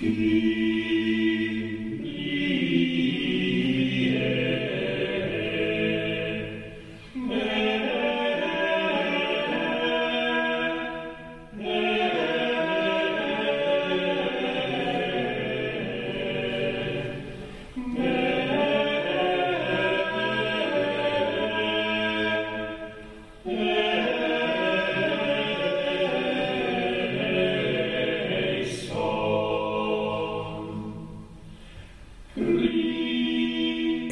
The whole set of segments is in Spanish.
He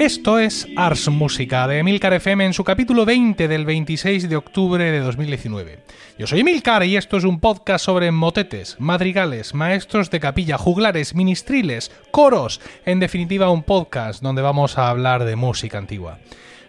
Esto es Ars Música de Emilcar FM en su capítulo 20 del 26 de octubre de 2019. Yo soy Emilcar y esto es un podcast sobre motetes, madrigales, maestros de capilla, juglares, ministriles, coros, en definitiva un podcast donde vamos a hablar de música antigua.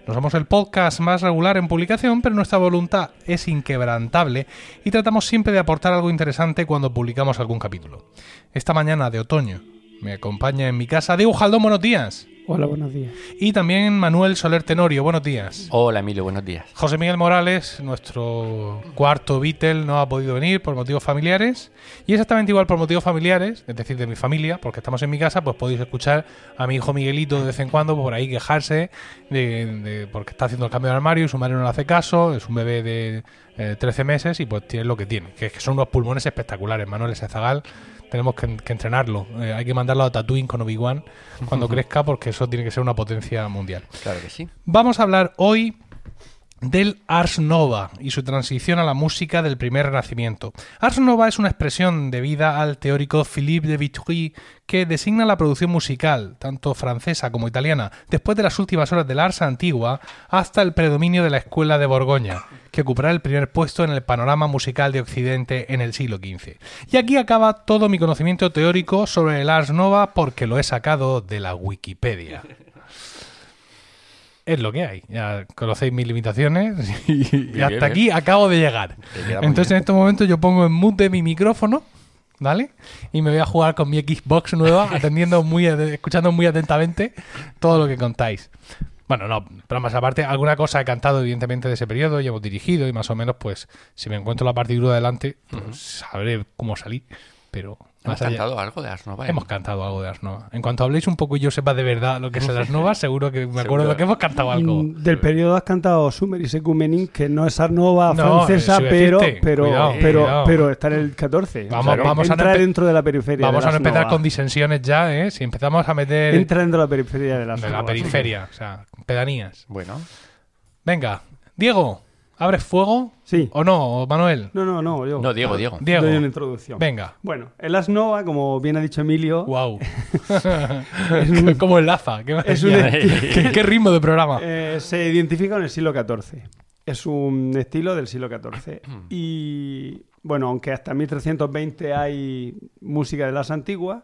No somos el podcast más regular en publicación, pero nuestra voluntad es inquebrantable y tratamos siempre de aportar algo interesante cuando publicamos algún capítulo. Esta mañana de otoño me acompaña en mi casa Diego Jaldón, buenos días. Hola, buenos días. Y también Manuel Soler Tenorio, buenos días. Hola Emilio, buenos días. José Miguel Morales, nuestro cuarto Beatle, no ha podido venir por motivos familiares. Y exactamente igual por motivos familiares, es decir, de mi familia, porque estamos en mi casa, pues podéis escuchar a mi hijo Miguelito de vez en cuando por ahí quejarse de, porque está haciendo el cambio de armario y su madre no le hace caso, es un bebé de 13 eh, meses y pues tiene lo que tiene, que, es que son unos pulmones espectaculares. Manuel Zagal tenemos que, entrenarlo. Eh, hay que mandarlo a Tatooine con Obi-Wan cuando crezca porque eso tiene que ser una potencia mundial. Claro que sí. Vamos a hablar hoy del Ars Nova y su transición a la música del primer renacimiento. Ars Nova es una expresión debida al teórico Philippe de Vitry que designa la producción musical, tanto francesa como italiana, después de las últimas horas del Ars antigua hasta el predominio de la escuela de Borgoña, que ocupará el primer puesto en el panorama musical de Occidente en el siglo XV. Y aquí acaba todo mi conocimiento teórico sobre el Ars Nova porque lo he sacado de la Wikipedia es lo que hay. Ya conocéis mis limitaciones y, hasta aquí acabo de llegar. Entonces en este momento yo pongo en mute mi micrófono, ¿vale? Y me voy a jugar con mi Xbox nueva, atendiendo muy, escuchando muy atentamente todo lo que contáis. Bueno, no, pero más aparte, alguna cosa he cantado evidentemente de ese periodo y hemos dirigido y más o menos, pues, si me encuentro la partitura delante, pues sabré cómo salí, pero ¿Hemos cantado algo de Ars Nova? Hemos cantado algo de Ars Nova. En cuanto habléis un poco y yo sepa de verdad lo que es el seguro que me acuerdo de que hemos cantado algo. Mm, del periodo has cantado Sumeris Ecumenin, que no es Ars Nova francesa, pero, pero, pero, pero está en el 14. Vamos, vamos a entrar dentro de la periferia. Vamos a empezar con disensiones ya, ¿eh? Si empezamos a meter. Entra dentro de la periferia de la De la periferia, o sea, pedanías. Bueno. Venga, Diego. ¿Abres fuego? Sí. ¿O no, Manuel? No, no, no, yo. No, Diego, Diego. Diego. Doy una introducción. Venga. Bueno, el Asnova, como bien ha dicho Emilio. ¡Wow! es como el Laza. ¿Qué, es un ¿Qué, ritmo de programa? Eh, se identifica con el siglo XIV. Es un estilo del siglo XIV. y bueno, aunque hasta 1320 hay música de las antiguas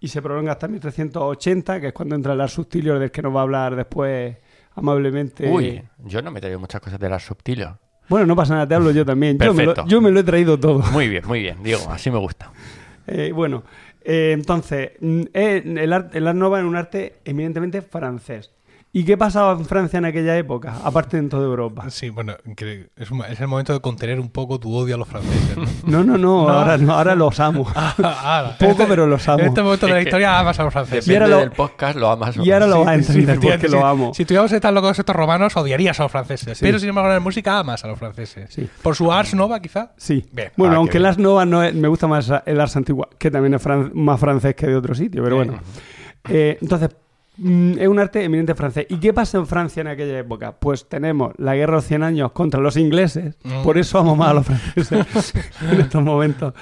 y se prolonga hasta 1380, que es cuando entra el Ars Subtilio, del que nos va a hablar después amablemente. Uy, yo no me he traído muchas cosas de la subtilio. Bueno, no pasa nada, te hablo yo también. Yo me, lo, yo me, lo, he traído todo. Muy bien, muy bien, Diego, así me gusta. Eh, bueno, eh, entonces, mm, eh, el, art, el Art Nova es un arte eminentemente francés. ¿Y qué pasaba en Francia en aquella época? Aparte en toda Europa. Sí, bueno, es, el momento de contener un poco tu odio a los franceses. No, no, no, Ahora, no ahora los amo. Ah, poco, pero los amo. En este momento de la historia amas a los franceses. y ahora lo, del podcast lo amas. Y ahora lo vas a entender porque lo amo. Si tuviéramos tan locos estos romanos, odiarías a los franceses. Pero sin embargo, en la música amas a los franceses. ¿Por su Ars Nova, quizá? Sí. Bueno, ah, aunque el Ars Nova no me gusta más el Ars Antigua, que también es más francés que de otro sitio, pero bueno. Eh, entonces, Mm, es un arte eminente francés. ¿Y qué pasa en Francia en aquella época? Pues tenemos la guerra de los 100 años contra los ingleses, mm. por eso amo más a los franceses en estos momentos.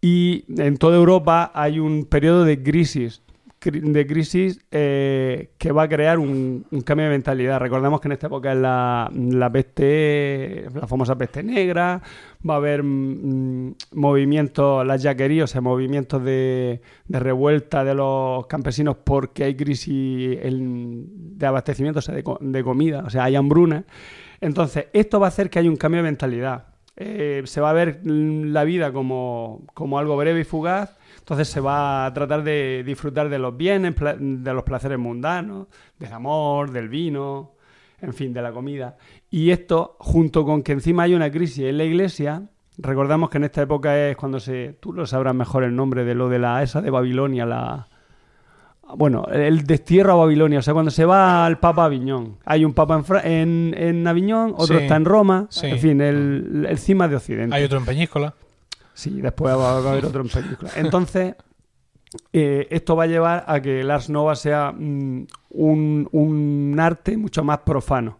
Y en toda Europa hay un periodo de crisis de crisis eh, que va a crear un, cambio de mentalidad. Recordemos que en esta época es la, la peste, la famosa peste negra, va a haber mm, movimientos, las yaquerías, o sea, movimientos de, revuelta de los campesinos porque hay crisis de abastecimiento, o sea, de, comida, o sea, hay hambruna. Entonces, esto va a hacer que haya un cambio de mentalidad. Eh, se va a ver la vida como, como algo breve y fugaz entonces se va a tratar de disfrutar de los bienes, de los placeres mundanos, del amor, del vino, en fin, de la comida. Y esto, junto con que encima hay una crisis en la iglesia, Recordamos que en esta época es cuando se. Tú lo sabrás mejor el nombre de lo de la esa de Babilonia, la. Bueno, el destierro a Babilonia, o sea, cuando se va al Papa Aviñón. Hay un Papa en, Fra- en, en Aviñón, otro Sí. está en Roma, Sí. en fin, el, el cima de Occidente. Hay otro en Peñíscola. Sí, después va a haber otro en película. Entonces, eh, esto va a llevar a que el Ars Nova sea mm, un, un arte mucho más profano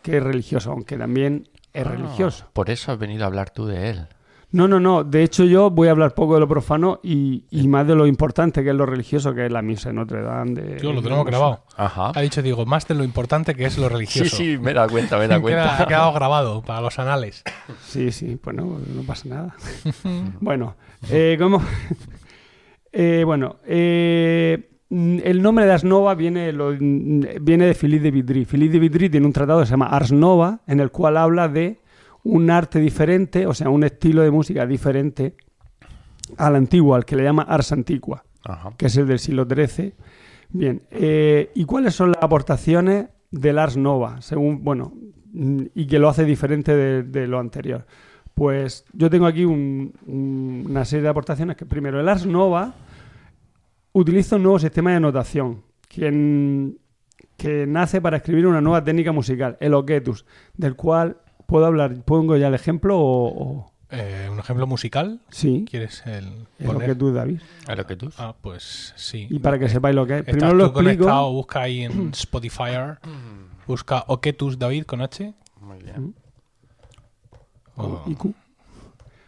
que religioso, aunque también es religioso. Ah, Por eso has venido a hablar tú de él. No, no, no. De hecho, yo voy a hablar poco de lo profano y, y más de lo importante que es lo religioso, que es la misa de Notre Dame. De, Tío, lo tenemos grabado. Ajá. Ha dicho, digo, más de lo importante que es lo Sí, religioso. sí, me da cuenta, me da cuenta. ha quedado grabado para los anales. Sí, sí, pues no, no pasa nada. bueno, eh, ¿cómo? Eh, bueno, eh, el nombre de Ars Nova viene, lo- viene de Philippe de Vitry. Philippe de Vitry tiene un tratado que se llama Ars Nova, en el cual habla de un arte diferente, o sea, un estilo de música diferente al antiguo, al que le llama Ars Antiqua Ajá. que es el del siglo XIII. Bien, eh, ¿y cuáles son las aportaciones del Ars Nova? Según, bueno, mm, y que lo hace diferente de, de lo anterior. Pues yo tengo aquí un- un- una serie de aportaciones que primero, el Ars Nova utiliza un nuevo sistema de notación que, que nace para escribir una nueva técnica musical, el Oketus, del cual puedo hablar, pongo ya el ejemplo o... o- Eh, ¿Un ejemplo musical? sí, ¿Quieres el el poner? Oketus, David. A lo que tú. Ah, pues sí. Y para que sepáis lo que es. Primero lo tú explico. conectado, busca ahí en Spotify, busca Oketus David con H. Muy bien. o- y Q.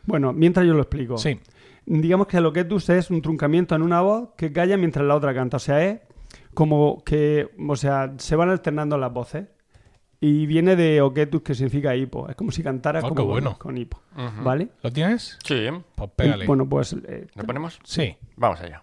Bueno, mientras yo lo explico. Sí, Digamos que el es un truncamiento en una voz que calla mientras la otra canta. O sea, es como que, o sea, se van alternando las voces. Y viene de oquetus, que significa hipo. Es como si cantaras Oh, como bueno. con hipo. ¿Vale? ¿lo tienes? Sí. Pues pégale. Bueno, pues eh, ¿Lo ponemos? Sí. Vamos allá.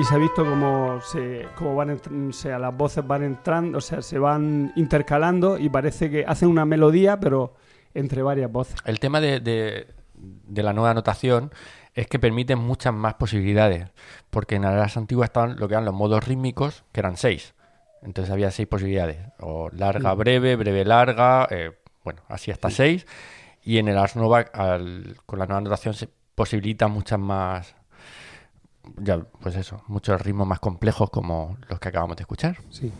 Ahí se ha visto cómo, se, cómo van o sea, las voces van entrando, o sea, se van intercalando y parece que hacen una melodía, pero entre varias voces. El tema de, de- de la nueva notación es que permite muchas más posibilidades. Porque en las antiguas estaban lo que eran los modos rítmicos, que eran seis. Entonces había seis posibilidades. O larga, breve, breve, larga. eh, bueno, así hasta seis. Y en el Ars Nova, al- con la nueva notación, se posibilita muchas más. Ya, pues eso, muchos ritmos más complejos como los que acabamos de escuchar. Sí.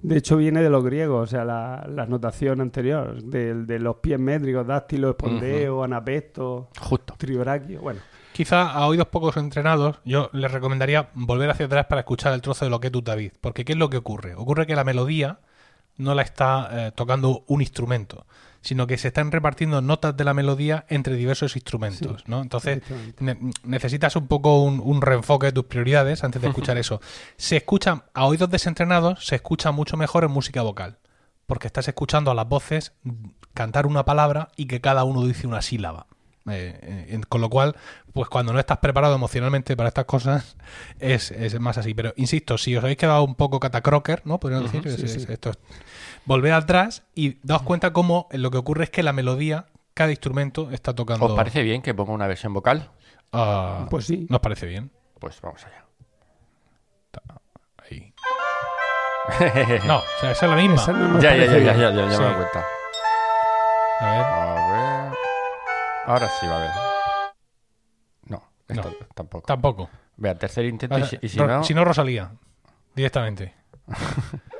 De hecho, viene de los griegos, o sea, la, la notación anterior, de, de los pies métricos, dáctilo, espondeo, anapesto, Justo. trioraquio. Bueno, Quizá a oídos pocos entrenados, yo les recomendaría volver hacia atrás para escuchar el trozo de Loquetus David. Porque ¿qué es lo que ocurre? Ocurre que la melodía no la está eh, tocando un instrumento, sino que se están repartiendo notas de la melodía entre diversos instrumentos, ¿no? Entonces ne- necesitas un poco un, un reenfoque de tus prioridades antes de escuchar eso. Se escucha, a oídos desentrenados, se escucha mucho mejor en música vocal, porque estás escuchando a las voces cantar una palabra y que cada uno dice una sílaba. Eh, eh, con lo cual, pues cuando no estás preparado emocionalmente para estas cosas, es, es más así. Pero insisto, si os habéis quedado un poco catacroker, ¿no? Podríamos decir, sí, es- sí. es- esto es- volved atrás y daos cuenta cómo lo que ocurre es que la melodía, cada instrumento está tocando. ¿Os parece bien que ponga una versión vocal? Ah, Pues sí. Nos parece bien. Pues vamos allá. Ahí. No, o sea, esa es la misma. No ya, ya, ya, ya, ya, ya, ya Sí. me doy cuenta. A ver. A ver. Ahora sí va a ver. No, esto No. tampoco. Tampoco. Vea, tercer intento y si, y si Ro- no. si no, Rosalía. Directamente.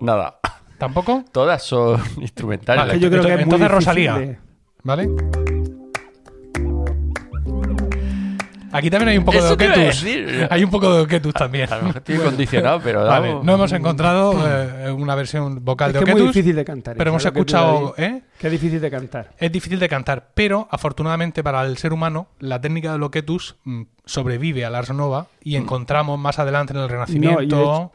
Nada. ¿Tampoco? Todas son instrumentales. Yo creo que es Entonces, Rosalía. de- ¿Vale? Aquí también hay un poco Eso de a decir. Hay un poco de Oketus también. A lo mejor estoy condicionado, pero Vale, vamos. no hemos encontrado eh, una versión vocal Es de que es muy difícil de cantar. pero hemos ¿sabes lo que te escuchado... ¿eh? Que es difícil de cantar. Es difícil de cantar, pero afortunadamente para el ser humano, la técnica de Loquetus mm, sobrevive al Ars Nova y encontramos más adelante en el Renacimiento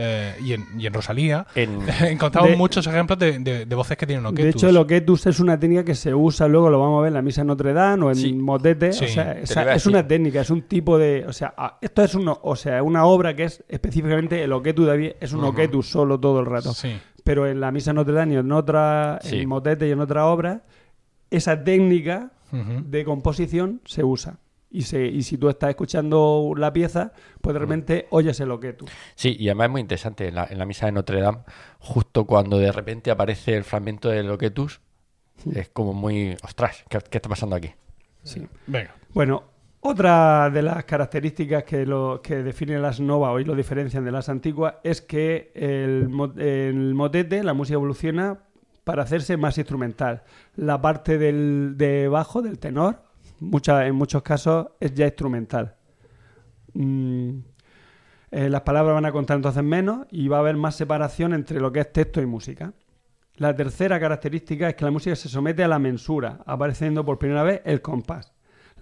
eh, y, en, y en Rosalía, En- encontramos De- muchos ejemplos de, de- de voces que tienen oquetus. De hecho, el oquetus es una técnica que se usa, luego lo vamos a ver en la misa Notre Dame o en Sí. motete. Sí, o sea, es una técnica, es un tipo de. O sea, esto es uno, o sea, una obra que es específicamente el oquetus de David, es un oquetus solo todo el rato. Sí. Pero en la misa Notre Dame y en otra, Sí. en motete y en otra obra, esa técnica de composición se usa. Y, se, y si tú estás escuchando la pieza, pues de repente oyes el oquetus. Sí, y además es muy interesante. En la, en la misa de Notre Dame, justo cuando de repente aparece el fragmento del Loquetus, es como muy. ¡Ostras! ¿Qué, qué está pasando aquí? Sí. Venga. Bueno, otra de las características que, lo, que definen las novas y lo diferencian de las antiguas es que el, mo- el motete, la música evoluciona para hacerse más instrumental. La parte del, de bajo, del tenor, mucha- en muchos casos es ya instrumental. Mm, eh, las palabras van a contar entonces menos y va a haber más separación entre lo que es texto y música. La tercera característica es que la música se somete a la mensura, apareciendo por primera vez el compás.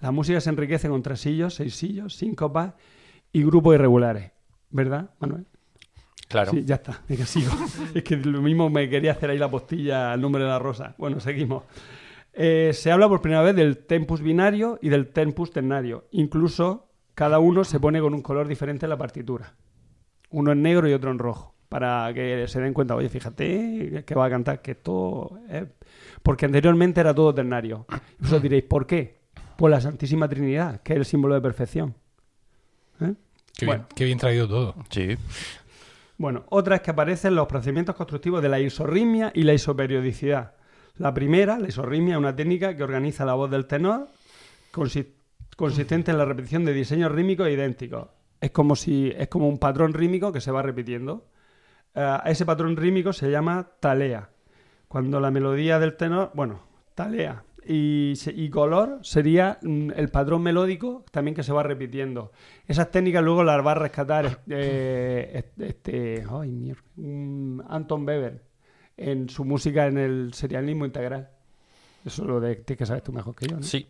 La música se enriquece con tresillos, seisillos, síncopas y grupos irregulares. ¿Verdad, Manuel? Claro. Sí, ya está. Es que sigo. es que lo mismo me quería hacer ahí la postilla al nombre de la rosa. Bueno, seguimos. Eh, se habla por primera vez del tempus binario y del tempus ternario. Incluso cada uno se pone con un color diferente en la partitura. Uno en negro y otro en rojo. Para que se den cuenta, oye, fíjate que va a cantar que esto es... Porque anteriormente era todo ternario. Y vosotros diréis, ¿por qué? Pues la Santísima Trinidad, que es el símbolo de perfección. ¿Eh? Qué, Bueno. bien, qué bien traído todo. Sí. Bueno, otra es que aparecen los procedimientos constructivos de la isorritmia y la isoperiodicidad. La primera, la isorritmia, es una técnica que organiza la voz del tenor consi- consistente en la repetición de diseños rítmicos idénticos. Es como si es como un patrón rítmico que se va repitiendo. Eh, ese patrón rítmico se llama talea. Cuando la melodía del tenor, bueno, talea. Y, color sería mm, el patrón melódico también que se va repitiendo. Esas técnicas luego las va a rescatar eh, este, mm, Anton Weber en su música en el serialismo integral. Eso lo de, de que sabes tú mejor que yo, ¿no? Sí.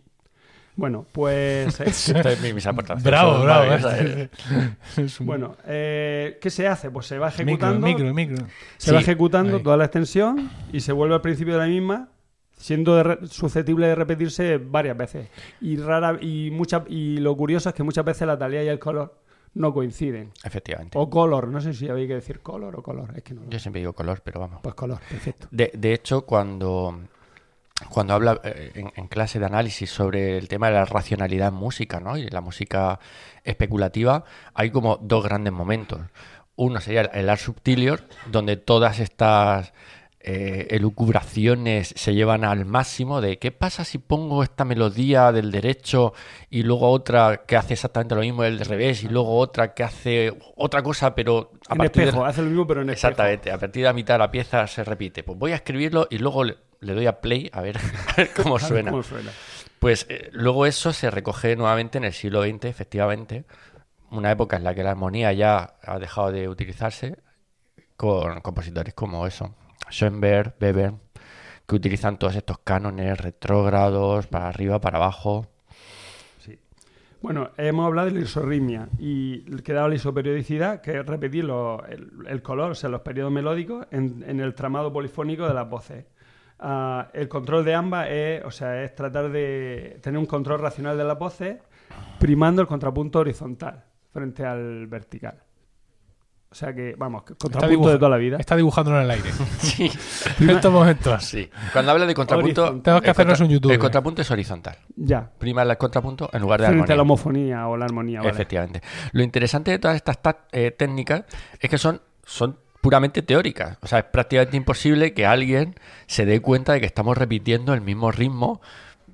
Bueno, pues... eh, es mi, mis aportaciones. Bravo, Son bravo. eh. Es un- bueno, eh, ¿qué se hace? Pues se va micro, ejecutando... micro, micro. Se va ejecutando Ahí. toda la extensión y se vuelve al principio de la misma, siendo de re- susceptible de repetirse varias veces. Y rara y mucha, y lo curioso es que muchas veces la talía y el color no coinciden. Efectivamente. O color, no sé si había que decir color o color, es que no lo Yo siempre digo color, pero vamos. Pues color, perfecto. De, de hecho, cuando, cuando habla eh, en, en clase de análisis sobre el tema de la racionalidad en música, ¿no? Y la música especulativa, hay como dos grandes momentos. Uno sería el, el art subtilior, donde todas estas eh, elucubraciones se llevan al máximo de qué pasa si pongo esta melodía del derecho y luego otra que hace exactamente lo mismo del revés y luego otra que hace otra cosa pero a En partir de- espejo, hace lo mismo pero en espejo. Exactamente, a partir de la mitad de la pieza se repite. Pues voy a escribirlo y luego le, le doy a play a ver, a ver suena. ¿Cómo suena? Pues eh, luego eso se recoge nuevamente en el siglo XX, efectivamente, una época en la que la armonía ya ha dejado de utilizarse con compositores como eso, Schoenberg, Weber, que utilizan todos estos cánones retrógrados para arriba, para abajo. Bueno, hemos hablado de la isorritmia y quedaba la isoperiodicidad, que es repetir el, color, o sea, los periodos melódicos en, en el tramado polifónico de las voces. Ah, el control de ambas es, o sea, es tratar de tener un control racional de las voces, primando el contrapunto horizontal frente al vertical. O sea que, vamos, contrapunto de toda la vida. Está dibujándolo en el aire. Sí, en estos momentos. sí. Cuando habla de contrapunto, Horizontal. Tenemos que hacernos un YouTube. El contrapunto es horizontal. Ya. Prima el contrapunto en lugar de Frente armonía. a la homofonía o la armonía. ¿vale? Efectivamente. Lo interesante de todas estas ta- eh, técnicas es que son, son puramente teóricas. O sea, es prácticamente imposible que alguien se dé cuenta de que estamos repitiendo el mismo ritmo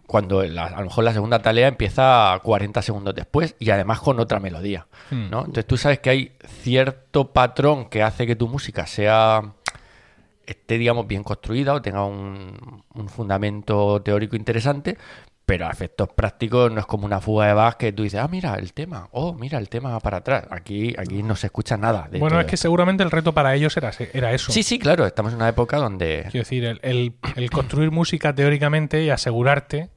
cuando la- a lo mejor la segunda tarea empieza 40 segundos después y además con otra melodía. Hmm. ¿no? Entonces tú sabes que hay cierto patrón que hace que tu música sea esté, digamos, bien construida o tenga un, un fundamento teórico interesante, pero a efectos prácticos no es como una fuga de Bach que tú dices, ah, mira, el tema, oh, mira, el tema para atrás. Aquí, aquí no se escucha nada. de Bueno, es que esto. seguramente el reto para ellos era, era eso. Sí, sí, claro, estamos en una época donde... Quiero decir, el, el- el construir música teóricamente y asegurarte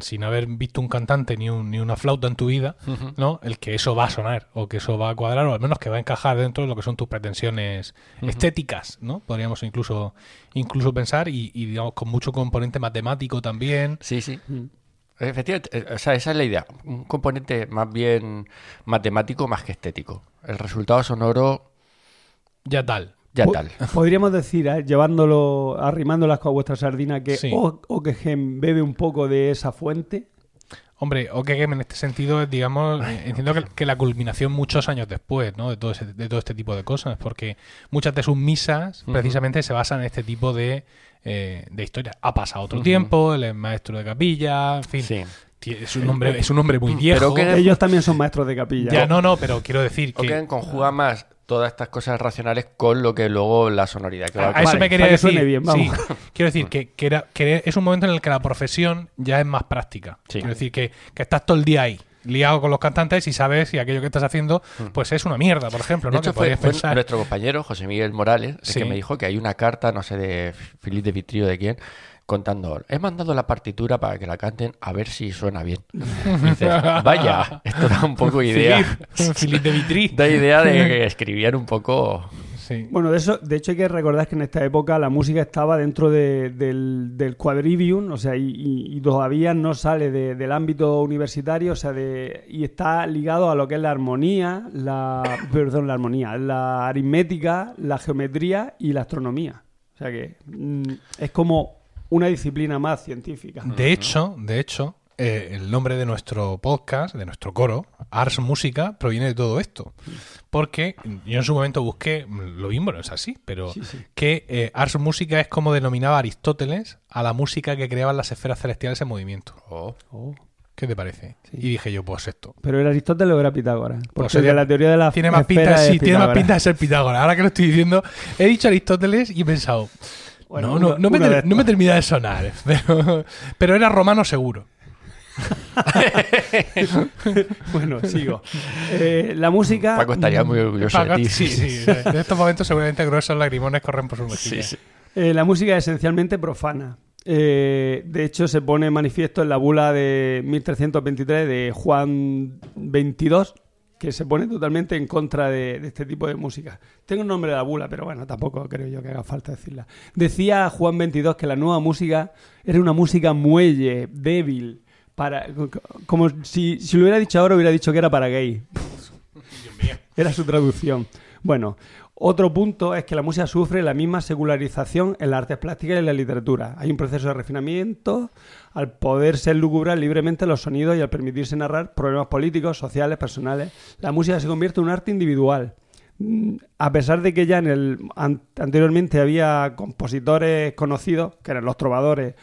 sin haber visto un cantante ni, un- ni una flauta en tu vida, ¿no? El que eso va a sonar o que eso va a cuadrar o al menos que va a encajar dentro de lo que son tus pretensiones estéticas, ¿no? Podríamos incluso incluso pensar y, y, digamos con mucho componente matemático también. Sí, sí. Efectivamente, eh, o sea, esa es la idea. Un componente más bien matemático más que estético. El resultado sonoro, Ya tal. Ya tal. Podríamos decir, eh, llevándolo, arrimándolas con vuestra sardina, que Sí. O- bebe un poco de esa fuente. Hombre, Okegem en este sentido es, digamos, eh, entiendo que, que la culminación muchos años después, ¿no? De todo, ese- de todo este tipo de cosas, porque muchas de sus misas precisamente se basan en este tipo de, eh, de historias. Ha pasado otro tiempo, él es maestro de capilla, en fin, Sí. es un hombre, es un hombre muy viejo. que- Ellos también son maestros de capilla. ya no, no, pero quiero decir que que conjuga más todas estas cosas racionales con lo que luego la sonoridad que va a a eso me quería que decir. suene bien, sí, vamos. quiero decir que, que era, que es un momento en el que la profesión ya es más práctica. Sí. Quiero decir que, que estás todo el día ahí, liado con los cantantes y sabes si aquello que estás haciendo pues es una mierda, por ejemplo, Mm. De ¿no? hecho, que fue, podrías fue pensar. nuestro compañero José Miguel Morales el Sí. que me dijo que hay una carta, no sé, de Filipe de Vitrio de quién, contando, he mandado la partitura para que la canten a ver si suena bien. Y dices, vaya, esto da un poco idea. Philippe de Vitry. Da idea de que escribían un poco... Sí. Bueno, de eso, de hecho hay que recordar que en esta época la música estaba dentro de- del, del quadrivium, o sea, y, todavía no sale de- del ámbito universitario, o sea, de, y está ligado a lo que es la armonía, la, perdón, la armonía, la aritmética, la geometría y la astronomía. O sea que mm, es como una disciplina más científica. De hecho, de hecho, eh, el nombre de nuestro podcast, de nuestro coro, Ars Música, proviene de todo esto. Porque yo en su momento busqué, lo mismo no es así, pero que eh, Ars Música es como denominaba Aristóteles a la música que creaban las esferas celestiales en movimiento. Oh. Oh. ¿Qué te parece? Y dije yo, pues esto. Pero era Aristóteles o era Pitágoras. Porque Pues sería- la teoría de la Tiene más pinta, sí, tiene más pinta de ser Pitágoras. Ahora que lo estoy diciendo, he dicho Aristóteles y he pensado, Bueno, no, no, uno- no, me ter- no me termina de sonar, pero, pero era romano seguro. Bueno, sigo. Eh, la música. Paco estaría muy orgulloso Paco- de ti. sí, sí, en estos momentos seguramente gruesos lagrimones corren por su mejilla. Sí, sí. Eh, la música es esencialmente profana. Eh, de hecho, se pone manifiesto en la bula de 1323 de Juan XXII, que se pone totalmente en contra de, de este tipo de música. Tengo el nombre de la bula, pero bueno, tampoco creo yo que haga falta decirla. Decía Juan XXII que la nueva música era una música muelle, débil, para, como si, si lo hubiera dicho ahora, hubiera dicho que era para gay. Era su traducción. Bueno, otro punto es que la música sufre la misma secularización en las artes plásticas y en la literatura. Hay un proceso de refinamiento al poder ser lucubrar libremente los sonidos y al permitirse narrar problemas políticos, sociales, personales. La música se convierte en un arte individual. Mm, A pesar de que ya en el an- anteriormente había compositores conocidos, que eran los trovadores,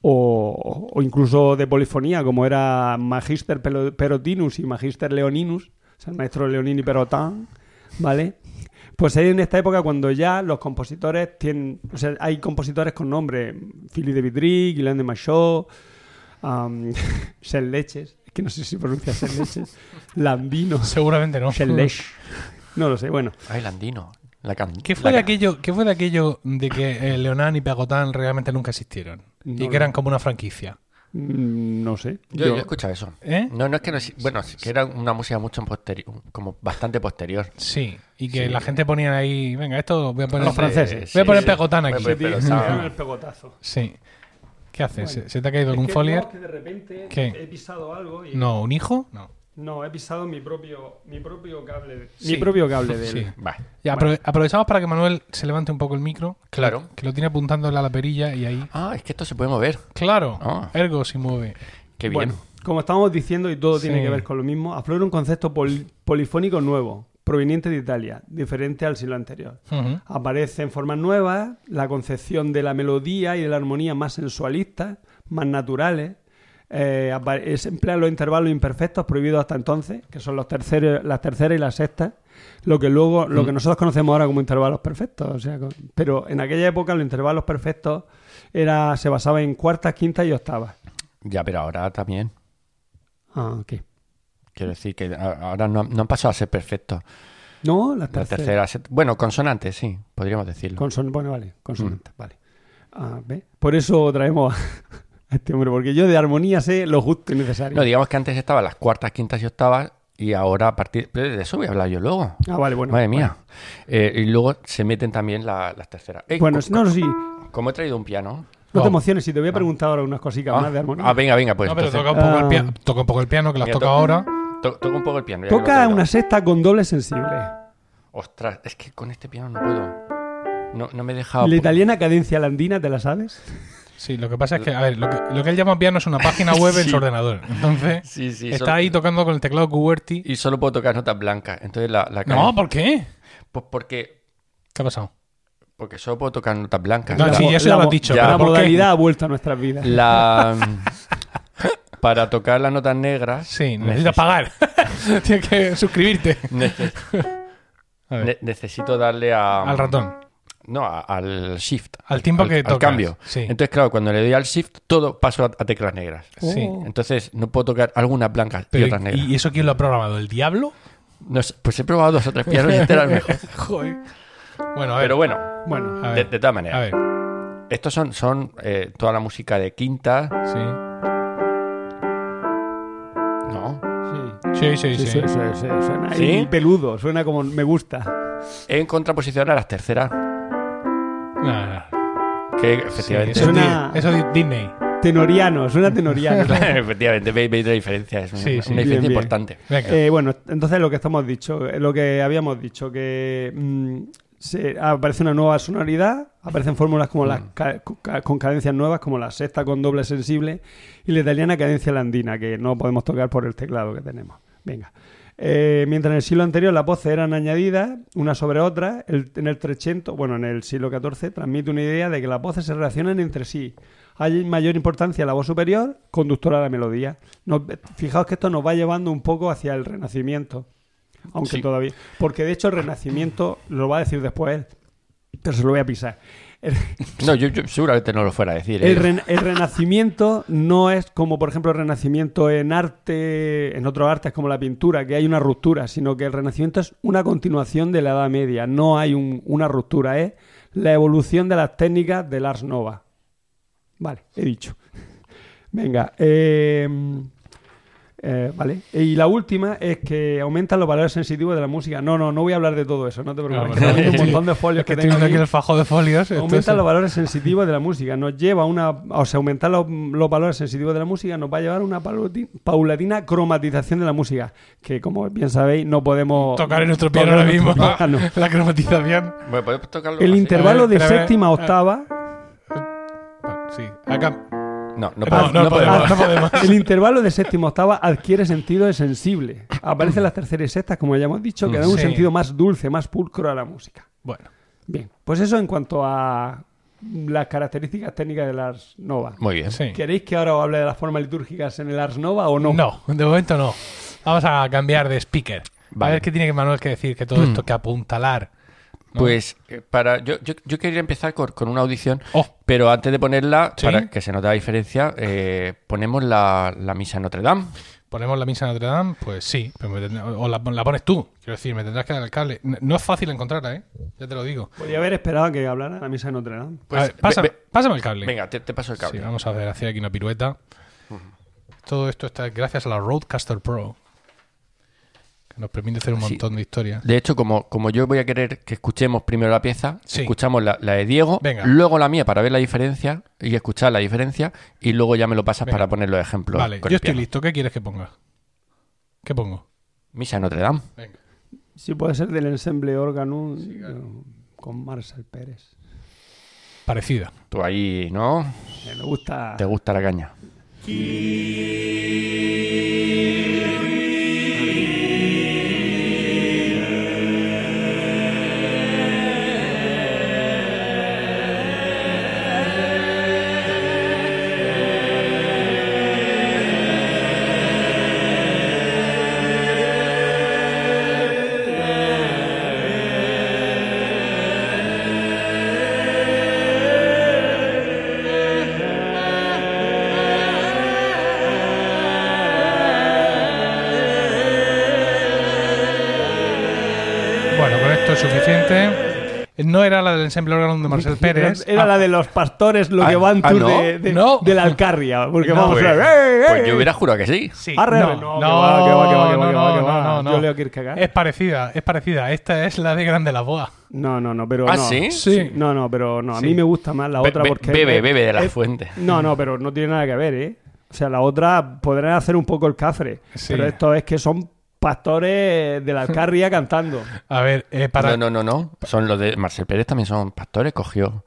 o, incluso de polifonía, como era Magister Perotinus y Magister Leoninus, o sea, el maestro Leonini Perotin, ¿vale? Pues ahí en esta época cuando ya los compositores tienen, o sea, hay compositores con nombre, Philippe de Vitry, Guillain de Machaut, um, Leches, es que no sé si pronuncia Leches, Lambino, Seguramente no. Lech, no lo sé, bueno, Ay, Landino. La can- ¿Qué fue, la de aquello, ¿Qué fue de aquello de que eh, Leonán y Pegotán realmente nunca existieron? No y que eran como una franquicia. Mm, no sé. Yo, yo he escuchado eso. ¿Eh? No, no es que no. Bueno, es que era una música mucho posterior, como bastante posterior. Sí, y que Sí. la gente ponía ahí, venga, esto voy a poner Los franceses. Voy a poner sí. Pegotán Voy a aquí. poner Sí, me dieron el pegotazo. Sí. ¿Qué haces? Bueno. ¿Se- ¿Se te ha caído algún que de repente ¿Qué? he pisado algo y... No, ¿un hijo? No. No, he pisado mi propio, mi propio cable. de- Sí. Mi propio cable del. Sí. Va. Ya, aprove- aprovechamos para que Manuel se levante un poco el micro. Claro. Que lo tiene apuntándole a la perilla y ahí. Ah, es que esto se puede mover. Claro, Ah. ergo si mueve. Qué bien. Bueno, como estábamos diciendo, y todo tiene que ver con lo mismo, aflora un concepto pol- polifónico nuevo, proveniente de Italia, diferente al siglo anterior. Ujú. Aparece en formas nuevas la concepción de la melodía y de la armonía más sensualistas, más naturales. Eh, se emplean los intervalos imperfectos prohibidos hasta entonces, que son los terceros, las terceras y las sextas, lo que luego, lo que nosotros conocemos ahora como intervalos perfectos. O sea, con- pero en aquella época los intervalos perfectos era, se basaba en cuartas, quintas y octavas. Ya, pero ahora también. Ah, ok. Quiero decir que ahora no, no han pasado a ser perfectos. No, las La terceras. tercera, bueno, consonantes, sí, podríamos decirlo. Conson- bueno, vale, consonantes, vale. Ah, ¿ve? Por eso traemos a, este hombre, porque yo de armonía sé lo justo y necesario. No, digamos que antes estaban las cuartas, quintas y octavas y ahora a partir... Pero de eso voy a hablar yo luego. Ah, vale, bueno. Madre mía. Eh, y luego se meten también la- las terceras. Bueno, no, no, sí. Como he traído un piano... No Oh. te emociones, si te voy a preguntar ahora unas cositas Ah, más de armonía. ah, venga, venga, pues no, pero entonces- toca un, poco el Ah. piano, toca un poco el piano, que tocado toca- ahora. to- toca un poco el piano. Toca una sexta con doble sensible. Ostras, es que con este piano no puedo. No, no me he dejado... La italiana cadencia landina, ¿te la sabes? Sí, lo que pasa es que, a ver, lo que, lo que él llama piano es una página web en su ordenador. Entonces, Sí, sí. está solo- ahí tocando con el teclado QWERTY. Y solo puedo tocar notas blancas. Entonces la... la No, ¿por qué? Pues porque... ¿Qué ha pasado? Porque solo puedo tocar notas blancas. No, La sí, eso ya lo has dicho. ya. pero La modalidad ha vuelto a nuestras vidas. La... Para tocar las notas negras... Sí, necesitas pagar. Tienes que suscribirte. nece- A ver, ne- necesito darle a... al ratón. No, a- al shift. Al tiempo al, que al tocas. cambio. Sí. Entonces, claro, cuando le doy al shift, todo paso a, a teclas negras. Sí. Oh. Entonces, no puedo tocar algunas blancas y otras negras. ¿Y eso quién lo ha programado? ¿El diablo? No sé, pues he probado dos o tres pianos y este mejor. Joder. Bueno, a ver. Pero bueno, Bueno, a de, ver. de todas a maneras, ver. estos son, son eh, toda la música de quinta. Sí. No. sí. Sí, sí, Sí, sí. sí, sí, sí, suena ¿Sí? ahí peludo, suena como me gusta. En contraposición a las terceras, No, no. que Sí, efectivamente. es Suena- eso es Disney. Tenoriano, suena tenoriano. efectivamente, veis, veis la diferencia. Es una, Sí, sí. diferencia bien. importante. Eh, bueno, entonces lo que estamos dicho, eh, lo que habíamos dicho, que mm, se- aparece una nueva sonoridad, aparecen fórmulas como las ca- ca- con cadencias nuevas, como la sexta con doble sensible y la italiana cadencia landina, que no podemos tocar por el teclado que tenemos. Venga. Eh, mientras en el siglo anterior las voces eran añadidas una sobre otra, el- en el 300, bueno, en el siglo XIV, transmite una idea de que las voces se relacionan entre sí. Hay mayor importancia la voz superior, conductora de la melodía. Nos- fijaos que esto nos va llevando un poco hacia el renacimiento. Aunque Sí. todavía. Porque de hecho el renacimiento lo va a decir después él. Pero se lo voy a pisar. El, No, yo, yo seguramente no lo fuera a decir. el ¿eh? el renacimiento no es como, por ejemplo, el renacimiento en arte, en otros artes como la pintura, que hay una ruptura, sino que el renacimiento es una continuación de la Edad Media. No hay un- una ruptura, es la evolución de las técnicas del Ars Nova. Vale, he dicho. Venga, eh, eh, vale. Y la última es que aumentan los valores sensitivos de la música. No, no, no voy a hablar de todo eso, no te preocupes. No, un montón de folios Es que que tengo aquí el fajo de folios. Aumentan es- los valores sensitivos de la música. Nos lleva a una. O sea, aumentar los, los valores sensitivos de la música nos va a llevar a una paulati- paulatina cromatización de la música. Que, como bien sabéis, no podemos. Tocar en nuestro piano ahora mismo. La cromatización. Bueno, podemos tocarlo El así? intervalo ver, de espera, a séptima octava. Sí. Acá. No, no, No, podemos. no, no podemos. podemos. No podemos. El intervalo de séptima octava adquiere sentido de sensible. Aparecen las terceras y sextas, como ya hemos dicho, que dan un Sí. sentido más dulce, más pulcro a la música. Bueno. Bien, pues eso en cuanto a las características técnicas del Ars Nova. Muy bien. Sí. ¿Queréis que ahora os hable de las formas litúrgicas en el Ars Nova o no? No, de momento no. Vamos a cambiar de speaker. A ver qué tiene que Manuel que decir que todo esto que apuntalar. ¿No? Pues eh, para yo, yo, yo quería empezar con, con una audición, Oh, pero antes de ponerla, Sí. para que se note la diferencia, eh, ponemos la, la misa en Notre Dame. ponemos la misa de Notre Dame, pues sí, pero me o la, la pones tú. Quiero decir, me tendrás que dar el cable. No, no es fácil encontrarla, ¿eh? Ya te lo digo. Podría haber esperado a que hablara la misa de Notre Dame. Pues, a ver, pásame, ve- ve- pásame el cable. Venga, te, te paso el cable. Sí, vamos a ver, hacer aquí una pirueta. Todo esto está gracias a la Roadcaster Pro, nos permite hacer un Sí. montón de historias. De hecho, como, como yo voy a querer que escuchemos primero la pieza, Sí. escuchamos la, la de Diego, Venga. luego la mía para ver la diferencia y escuchar la diferencia, y luego ya me lo pasas Venga. para poner los ejemplos. Vale, con yo el estoy piano. listo. ¿Qué quieres que ponga? ¿Qué pongo? Misa en Notre Dame. Venga. Sí, puede ser del ensemble órgano eh, con Marcel Pérez. Parecida. Tú ahí, ¿no? Eh, me gusta. Te gusta la caña. Era la del ensemble órgano de Marcel Pérez. Era Ah, la de los pastores, lo Ah, que van ah, tour ¿no? de, de- No. de la Alcarria. Porque No, vamos pues- a ver. ¡eh, Pues eh! yo hubiera jurado que sí. Sí. Arre, no, no, no, Yo leo Kierkegaard. Es parecida, es parecida. Esta es la de Grande la Boa. No, no, no, pero ¿Ah, no. sí? Sí. No, no, pero no. A Sí. mí me gusta más la otra porque... bebe, bebe de la es- fuente. No, no, pero no tiene nada que ver, ¿eh? O sea, la otra podrán hacer un poco el cafre. Sí. Pero esto es que son pastores de la Alcarria cantando. A ver, eh, para. No, no, no, no. Son los de Marcel Pérez también son pastores, cogió.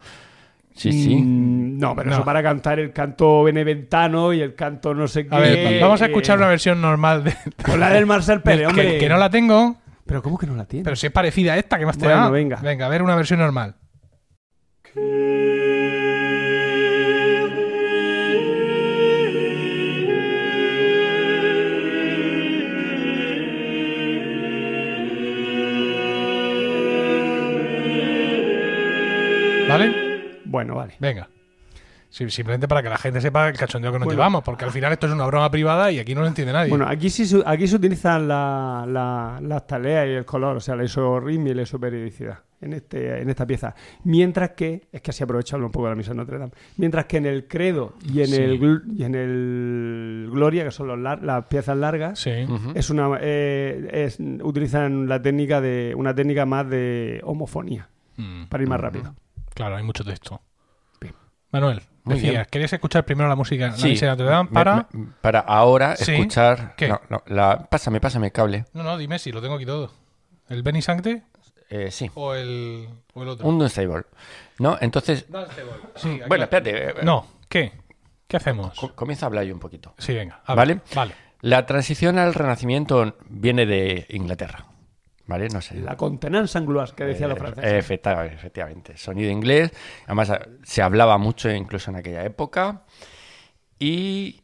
Sí, sí. Mm, no, pero No. eso para cantar el canto beneventano y el canto no sé qué. A ver, vamos a escuchar una versión normal de. Con la del Marcel Pérez, que- hombre. que, no la tengo, Pero ¿cómo que no la tiene? pero si es parecida a esta que más te Bueno, da. venga. Venga, a ver una versión normal. ¿Vale? Bueno, vale. Venga. Sí, simplemente para que la gente sepa el cachondeo que nos Bueno. llevamos, porque al final esto es una broma privada y aquí no lo entiende nadie. Bueno, aquí sí se- aquí se utilizan la- la- las tareas y el color, o sea, la isorritmia y la isoperiodicidad en, este, en esta pieza. Mientras que, es que así aprovechando un poco la misa de Notre Dame, mientras que en el credo y en, Sí. el, y en el gloria, que son los lar- las piezas largas, sí. Es una, eh, es- utilizan la técnica de una técnica más de homofonía Mm, para ir más rápido. Claro, hay mucho texto. Bien. Manuel, Muy decías, bien. ¿querías escuchar primero la música la Sí, misa de Notre Dame me- para...? me- para ahora Sí. escuchar. ¿Qué? No, no, la, pásame, pásame el cable. No, no, dime si lo tengo aquí todo. ¿El Benny Sancte Eh, sí, o el, o el otro? un Dunstable. ¿No? Entonces, Sí, aquí bueno, la- espérate. eh, No, ¿qué? ¿Qué hacemos? co- comienza a hablar yo un poquito. Sí, venga. habla. ¿Vale? Vale. La transición al renacimiento viene de Inglaterra. ¿Vale? No sé. La contenance angloise que decían los Eh, franceses. efecta- efectivamente. Sonido inglés. Además, eh, se hablaba mucho incluso en aquella época. Y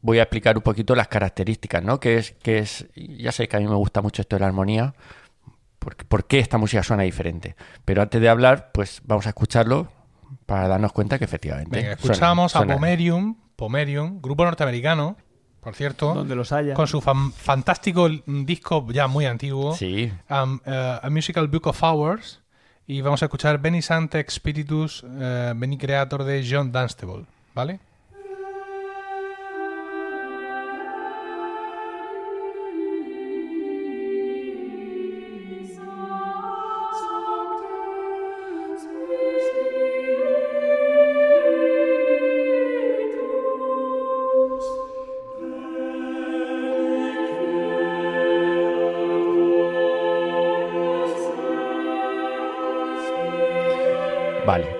voy a explicar un poquito las características, ¿no? Que es, que es, ya sé que a mí me gusta mucho esto de la armonía. ¿Por, por qué esta música suena diferente? Pero antes de hablar, pues vamos a escucharlo para darnos cuenta que efectivamente. Venga, suena- escuchamos suena. a Pomerium, Pomerium, grupo norteamericano, por cierto, donde los haya. con su fan- fantástico disco ya muy antiguo, Sí, um, eh, A Musical Book of Hours, y vamos a escuchar Beni Sante Spiritus, eh, Beni Creator de John Dunstable, ¿vale?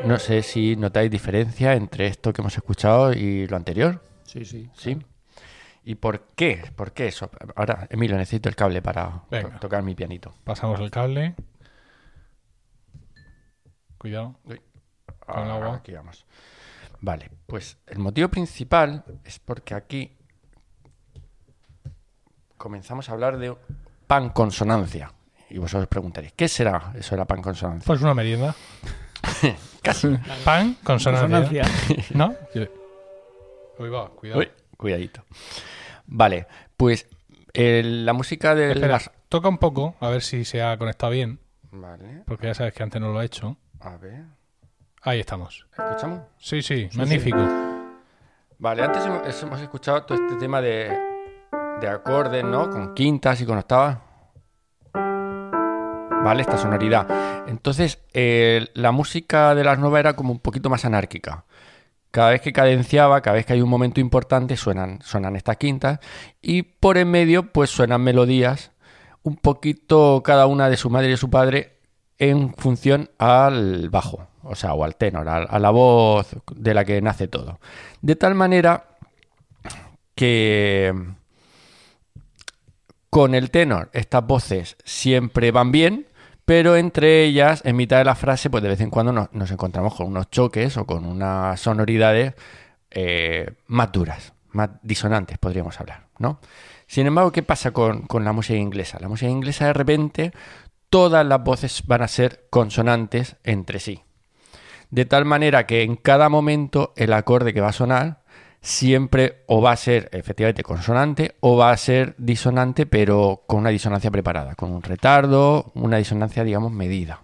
No sé si notáis diferencia entre esto que hemos escuchado y lo anterior. Sí, sí. ¿Sí? ¿Y por qué? ¿Por qué eso? Ahora, Emilio, necesito el cable para Venga. to- tocar mi pianito. Pasamos el cable. Cuidado. Uy. Con el agua. Ah, Aquí vamos. Vale, pues el motivo principal es porque aquí comenzamos a hablar de pan consonancia. Y vosotros preguntaréis, ¿qué será eso de la pan consonancia? Pues una merienda. Casi. Pan, consonancia. Consonancia. ¿No? Uy, va, cuidado. Uy, cuidadito. Vale, pues la música de Espera, las... toca un poco, a ver si se ha conectado bien, Vale, porque ya sabes que antes no lo ha hecho. a ver. Ahí estamos. ¿Escuchamos? Sí, sí, magnífico. Vale, antes hemos, hemos escuchado todo este tema de, de acordes, ¿no? Con quintas y con octavas. Vale, esta sonoridad. Entonces, eh, la música de las nuevas era como un poquito más anárquica. Cada vez que cadenciaba, cada vez que hay un momento importante, suenan, suenan estas quintas. Y por en medio, pues suenan melodías, un poquito cada una de su madre y de su padre, en función al bajo, o sea, o al tenor, a, a la voz de la que nace todo. De tal manera que con el tenor estas voces siempre van bien, pero entre ellas, en mitad de la frase, pues de vez en cuando nos, encontramos con unos choques o con unas sonoridades eh, más duras, más disonantes, podríamos hablar, ¿no? Sin embargo, ¿qué pasa con, con la música inglesa? La música inglesa de repente todas las voces van a ser consonantes entre sí. De tal manera que en cada momento el acorde que va a sonar siempre o va a ser efectivamente consonante o va a ser disonante, pero con una disonancia preparada, con un retardo, una disonancia, digamos, medida.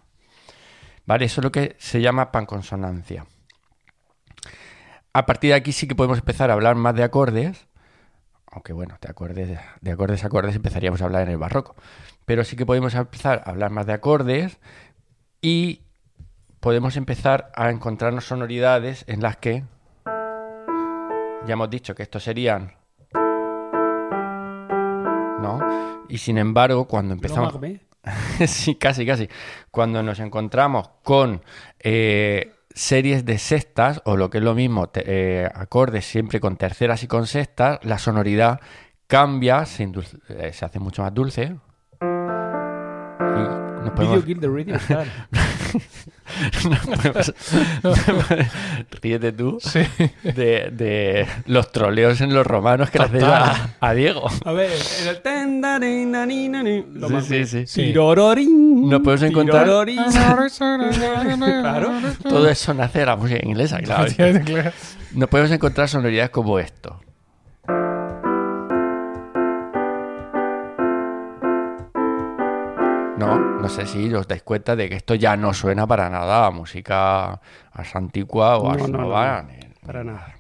¿Vale? Eso es lo que se llama panconsonancia. A partir de aquí sí que podemos empezar a hablar más de acordes, aunque bueno, de acordes, de acordes a acordes empezaríamos a hablar en el barroco, pero sí que podemos empezar a hablar más de acordes y podemos empezar a encontrarnos sonoridades en las que ya hemos dicho que estos serían ¿no? Y sin embargo, cuando empezamos sí, casi, casi. Cuando nos encontramos con eh, series de sextas, o lo que es lo mismo, eh, acordes siempre con terceras y con sextas, la sonoridad cambia, se, eh, se hace mucho más dulce. Y nos podemos... Video Kill the Radio Star. Ríete tú de, de, los troleos en los romanos que le hacéis a, a, Diego. A ver, el lo sí, sí, sí. Nos podemos encontrar. claro. Todo eso nace de la música inglesa, claro. Nos podemos encontrar sonoridades como esto. No, sé si os dais cuenta de que esto ya no suena para nada a música antigua o no, no, para nada.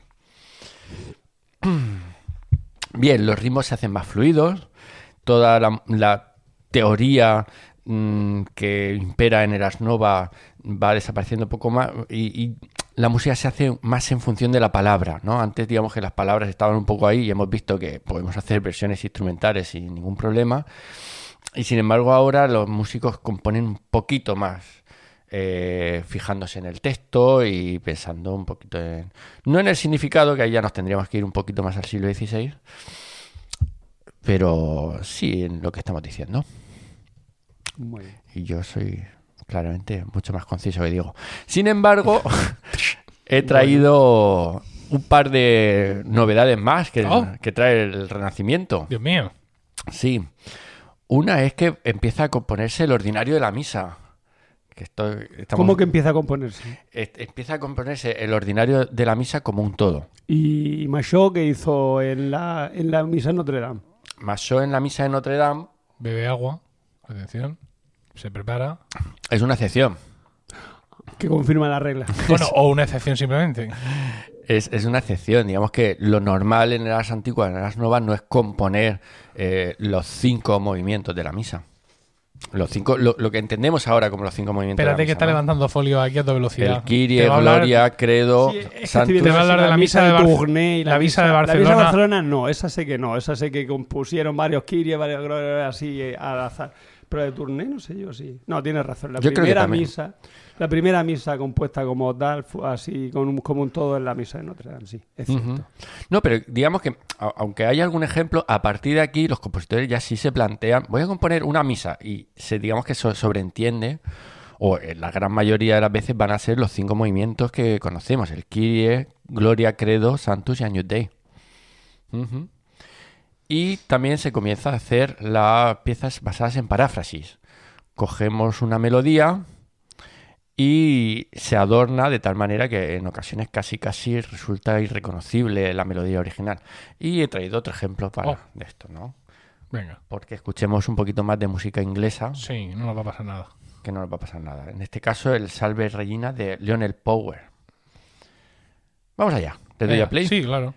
Bien, los ritmos se hacen más fluidos. Toda la, teoría mm, que impera en Eras Nova va desapareciendo un poco más y, la música se hace más en función de la palabra, ¿no? Antes digamos que las palabras estaban un poco ahí y hemos visto que podemos hacer versiones instrumentales sin ningún problema y sin embargo ahora los músicos componen un poquito más, eh, fijándose en el texto y pensando un poquito en... No en el significado, que ahí ya nos tendríamos que ir un poquito más al siglo XVI, pero sí en lo que estamos diciendo. Y yo soy claramente mucho más conciso que digo. Sin embargo, he traído un par de novedades más que, oh. que trae el Renacimiento. Dios mío. Sí. Una es que empieza a componerse el ordinario de la misa. Que ¿Cómo que empieza a componerse? empieza a componerse el ordinario de la misa como un todo. ¿Y Machot qué hizo en la, en la misa de Notre Dame? Machot en la misa de Notre Dame... Bebe agua, atención, se prepara... Es una excepción. Que confirma la regla. Bueno, o una excepción simplemente. Es, una excepción. Digamos que lo normal en las antiguas, en las nuevas, no es componer eh, los cinco movimientos de la misa. Los cinco, lo, que entendemos ahora como los cinco movimientos. Espérate de la que está levantando folio aquí a toda velocidad. El Kyrie, Gloria, Credo, Santos. Te va a hablar de la, misa, de, Barcelona y la, misa de Barcelona. La misa de Barcelona no, esa sé que no. Esa sé que compusieron varios Kyrie, varios Gloria, así eh, al azar. Pero de Tourné, no sé yo, sí. No, tienes razón. La primera misa la primera misa compuesta como tal, así como un todo en la misa de Notre Dame, sí, es cierto. No, pero digamos que, aunque haya algún ejemplo, a partir de aquí los compositores ya sí se plantean, voy a componer una misa y se, digamos que eso sobreentiende, o en la gran mayoría de las veces van a ser los cinco movimientos que conocemos, el Kyrie, Gloria, Credo, Santus y Agnus Dei. Y también se comienza a hacer las piezas basadas en paráfrasis. Cogemos una melodía, y se adorna de tal manera que en ocasiones casi casi resulta irreconocible la melodía original. Y he traído otro ejemplo para oh. de esto, ¿no? Venga. Porque escuchemos un poquito más de música inglesa. Sí, no nos va a pasar nada. Que no nos va a pasar nada. En este caso, el Salve Regina de Lionel Power. Vamos allá. ¿Te doy a play? Sí, claro.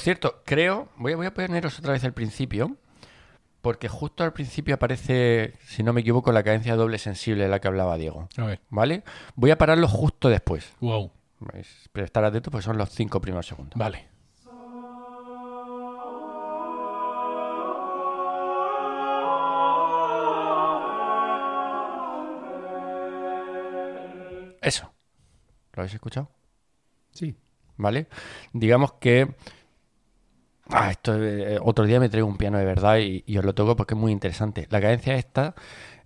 Por cierto, creo, voy a, voy a poneros otra vez el principio, porque justo al principio aparece, si no me equivoco, la cadencia doble sensible de la que hablaba Diego. ¿Vale? Voy a pararlo justo después. Wow. Pero estar atento porque son los cinco primeros segundos. Vale. Eso. ¿Lo habéis escuchado? Sí. ¿Vale? Digamos que Ah, esto, eh, otro día me traigo un piano de verdad y, os lo toco porque es muy interesante. La cadencia esta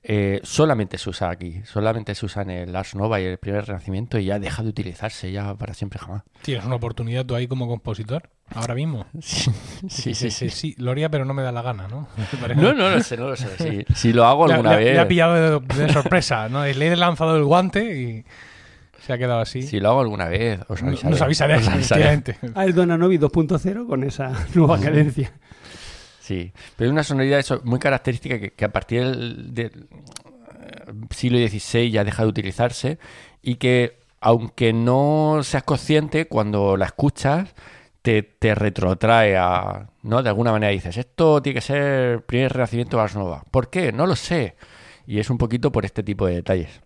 eh, solamente se usa aquí, solamente se usa en el Ars Nova y el primer renacimiento y ya deja de utilizarse ya para siempre jamás. Tienes una oportunidad tú ahí como compositor, ahora mismo. Sí, sí, sí. sí, sí, Lo haría, pero no me da la gana, ¿no? No, no lo sé, no lo sé. Si, si lo hago alguna le, vez. le ha pillado de, de sorpresa, ¿no? Le he lanzado el guante y se ha quedado así. Si lo hago alguna vez, os avisaré. Nos avisaré, Os avisaré. Ah, Donanovi 2.0 con esa nueva cadencia. Sí, pero es una sonoridad eso, muy característica que, que a partir del, del, eh, siglo XVI ya deja de utilizarse y que aunque no seas consciente, cuando la escuchas te, te retrotrae a... ¿no? De alguna manera dices, esto tiene que ser primer renacimiento de Ars Nova. ¿Por qué? No lo sé. Y es un poquito por este tipo de detalles.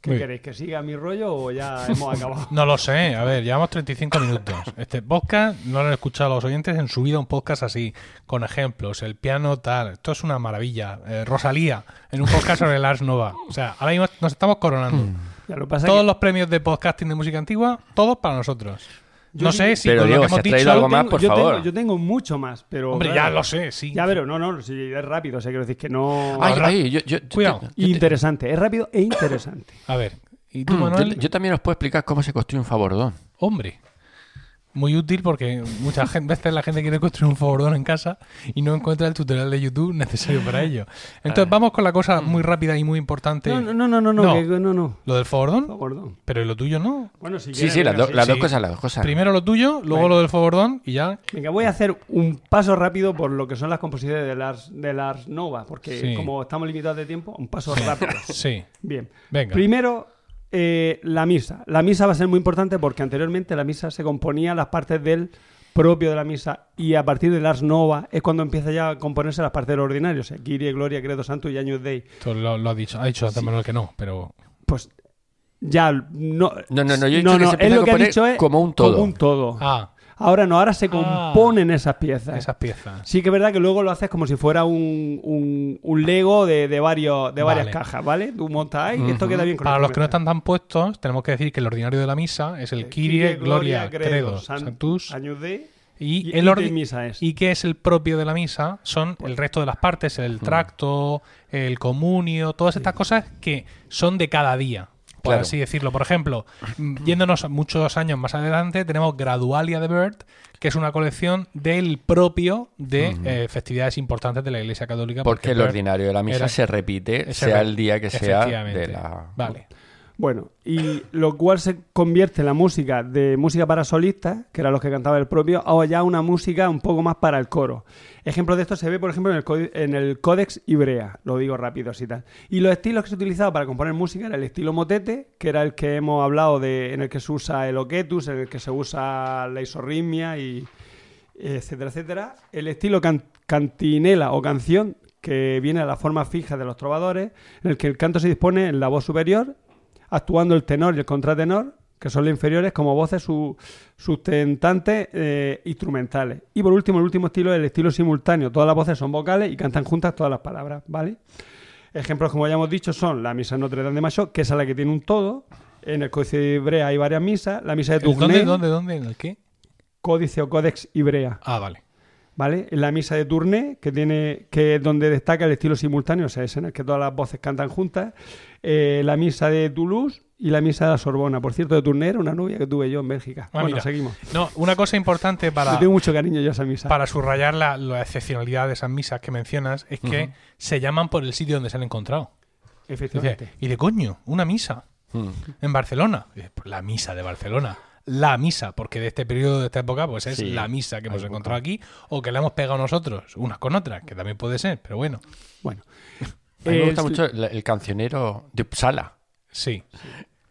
¿Qué queréis? ¿Que siga mi rollo o ya hemos acabado? No lo sé, a ver, llevamos 35 minutos. Este podcast no lo han escuchado los oyentes en su vida, un podcast así, con ejemplos, el piano tal. Esto es una maravilla. Eh, Rosalía, en un podcast sobre el Ars Nova. O sea, ahora mismo nos estamos coronando. Ya lo pasa Todos que los premios de podcasting de música antigua, todos para nosotros. Yo no sí- sé si Pero, con Diego, lo que hemos has traído dicho... algo yo más, tengo, por yo favor. Tengo, yo tengo mucho más, pero... Hombre, claro, ya lo sé, sí. Ya, pero no, no, si es rápido, o sea, quiero decir que no... Ay, yo, yo- Cuidado. yo- yo- interesante, es rápido e interesante. A ver, ¿y tú, Mm, Manuel? yo- yo también os puedo explicar cómo se construye un favorodón. Hombre, muy útil porque muchas veces la gente quiere construir un favorodón en casa y no encuentra el tutorial de YouTube necesario para ello. Entonces vamos con la cosa muy rápida y muy importante. No, no, no, no, no, No. que- no, no. Lo del favorodón, Perdón. pero ¿y lo tuyo no. Bueno, si Sí, quieres, sí, las, do- las sí. dos cosas, las dos cosas. Primero lo tuyo, luego lo del favorodón y ya. Venga, voy a hacer un paso rápido por lo que son las composiciones de Lars, de Lars Nova, porque Sí. como estamos limitados de tiempo, un paso rápido. Sí, Bien. venga. Primero, eh, la misa. La misa va a ser muy importante porque anteriormente la misa se componía las partes del propio de la misa y a partir de Lars Nova es cuando empieza ya a componerse las partes del ordinario, o sea, Kyrie, Gloria, Credo Santo y Años Dei. Esto lo, lo ha dicho, ha dicho Manuel que no, pero Pues ya no... No, no, no, yo he no, dicho que no, se es empieza lo a que ha componer dicho es como un todo. Como un todo. ah, Ahora no, ahora se Ah. componen esas piezas. esas piezas. Sí que es verdad que luego lo haces como si fuera un, un, un Lego de, de varios, de varias Vale. cajas, ¿vale? Tú montas ahí y esto queda bien con Para los que no están tan puestos, tenemos que decir que el ordinario de la misa es el Kyrie, Gloria, Credo, San- Santus Años de y, y el es. ¿Y qué es el propio de la misa? Son el resto de las partes, el tracto, el comunio, todas estas cosas que son de cada día, por Claro. así decirlo. Por ejemplo, yéndonos muchos años más adelante, tenemos Gradualia de Bird, que es una colección del propio de eh, festividades importantes de la Iglesia Católica. Porque el ordinario de la misa era- se repite, sea el día que sea de la... Vale. Bueno, y lo cual se convierte la música de música para solistas, que era los que cantaba el propio, a ya una música un poco más para el coro. Ejemplo de esto se ve, por ejemplo, en el, en el Codex Ibrea, lo digo rápido así tal. Y los estilos que se utilizaban para componer música era el estilo motete, que era el que hemos hablado de, en el que se usa el oquetus, en el que se usa la isorritmia y etcétera, etcétera. El estilo can- cantinela o canción, que viene a la forma fija de los trovadores, en el que el canto se dispone en la voz superior, actuando el tenor y el contratenor, que son los inferiores, como voces su- sustentantes eh, instrumentales. Y por último, el último estilo es el estilo simultáneo. Todas las voces son vocales y cantan juntas todas las palabras, ¿vale? Ejemplos, como ya hemos dicho, son la misa Notre Dame de Macho, que es la que tiene un todo. En el Códice de Ibrea hay varias misas. La misa de ¿El Tournai, ¿Dónde, dónde, dónde? ¿En el qué? Códice o Códex Ibrea. Ah, vale. ¿vale? La misa de Tournai, que tiene que es donde destaca el estilo simultáneo, o sea, es en el que todas las voces cantan juntas. Eh, la misa de Toulouse y la misa de la Sorbona. Por cierto, de Tournai era una novia que tuve yo en Bélgica. Ah, bueno, mira. seguimos. No, una cosa importante para, Le tengo mucho cariño yo a esa misa. para subrayar la, la excepcionalidad de esas misas que mencionas es que se llaman por el sitio donde se han encontrado. Dice, Efectivamente. y de coño, una misa Mm. en Barcelona. "Pues la misa de Barcelona. La misa, porque de este periodo, de esta época, pues es Sí, la misa que hemos encontrado aquí o que la hemos pegado nosotros, unas con otras, que también puede ser, pero bueno, Bueno. A mí me El- gusta mucho el, el cancionero de Uppsala. sí.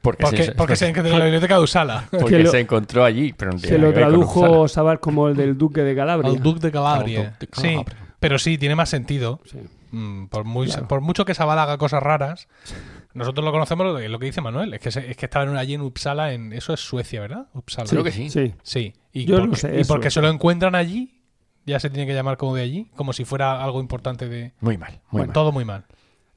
Porque, Porque, se, porque se encuentra en la biblioteca de Usala. porque lo- se encontró allí. Pero no Se lo tradujo. Sabar como el del Duque de Calabria. Al Duque de Al Calabria. Sí, pero sí, tiene más sentido. Sí. Mm, por, muy, Claro. por mucho que Sabal haga cosas raras, nosotros lo conocemos lo, que- lo que dice Manuel, es que, se- es que estaban allí en Uppsala, en, eso es Suecia, ¿verdad? Uppsala. Creo que sí. Sí. Sí, y Yo porque, sé, y eso porque es. se lo encuentran allí, ya se tiene que llamar como de allí, como si fuera algo importante de... Muy mal, muy mal. Todo muy mal.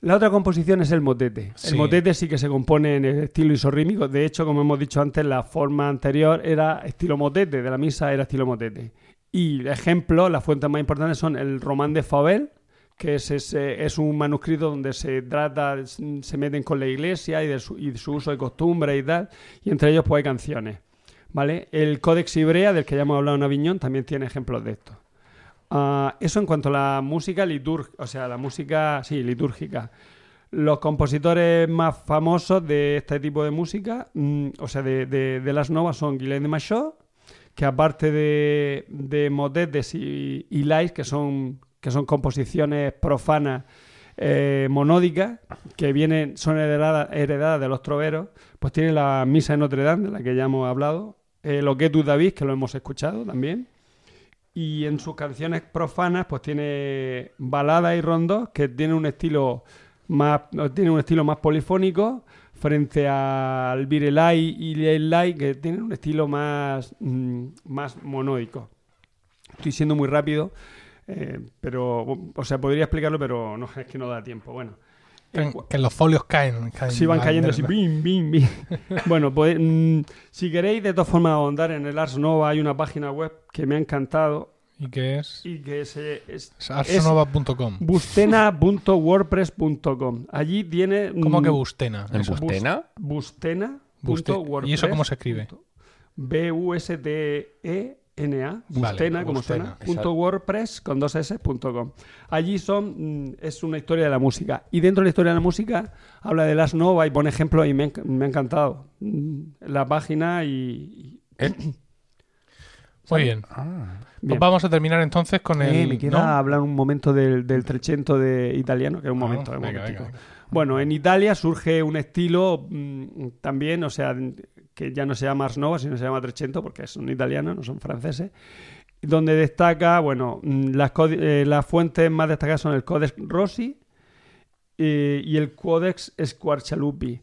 La otra composición es el motete. Sí. El motete sí que se compone en el estilo isorrímico. De hecho, como hemos dicho antes, la forma anterior era estilo motete, de la misa era estilo motete. Y ejemplos, las fuentes más importantes son el Román de Fabel, que es, ese- es un manuscrito donde se trata, se meten con la iglesia y de su, y su uso de costumbre y tal, y entre ellos pues hay canciones. ¿Vale? El Codex Ibrea, del que ya hemos hablado en Aviñón, también tiene ejemplos de esto. Ah, eso en cuanto a la música litúrgica, o sea, la música, sí, litúrgica. Los compositores más famosos de este tipo de música, mm, o sea, de, de- las novas, son Guilain de Machot, que aparte de, de motetes y, y que son, que son composiciones profanas eh, monódicas, que vienen, son heredadas, heredadas de los troveros, pues tiene la Misa de Notre Dame, de la que ya hemos hablado, eh, lo que es David, que lo hemos escuchado también, y en sus canciones profanas, pues tiene baladas y rondos que tienen un estilo más, tiene un estilo más polifónico frente al Virelai y el Lai, que tienen un estilo más, mm, más monódico. Estoy siendo muy rápido, eh, pero, o sea, podría explicarlo, pero no, es que no da tiempo. Bueno, Que, los folios caen. caen Sí, van cayendo así, bim, bim, bim. bueno, pues mm, si queréis de todas formas ahondar en el Ars Nova, hay una página web que me ha encantado ¿Y qué es? y que es, Es arsonova.com. bustena.wordpress.com. Allí tiene... ¿Cómo mm, que Bustena? ¿En Eso. Bustena? Bustena. Buste- ¿Y eso cómo se escribe? B-U-S-T-E-N-A. Vale, Bustena, como Bustena, suena. Punto WordPress con dos S, punto com. Allí son, mm, es una historia de la música. Y dentro de la historia de la música habla de las Nova y pone ejemplos y me, me ha encantado. Mm, La página y. y- ¿Eh? Muy bien. Ah. Pues bien. vamos a terminar entonces con el. Eh, me queda ¿no? hablar un momento del, del trecento de italiano, que es un Ah, momento. venga, venga, venga. Bueno, en Italia surge un estilo mm, también, o sea, que ya no se llama Ars Nova, sino se llama Trecento, porque son italianos, no son franceses, donde destaca, bueno, mm, las, eh, las fuentes más destacadas son el Codex Rossi eh, y el Codex Squarcialupi.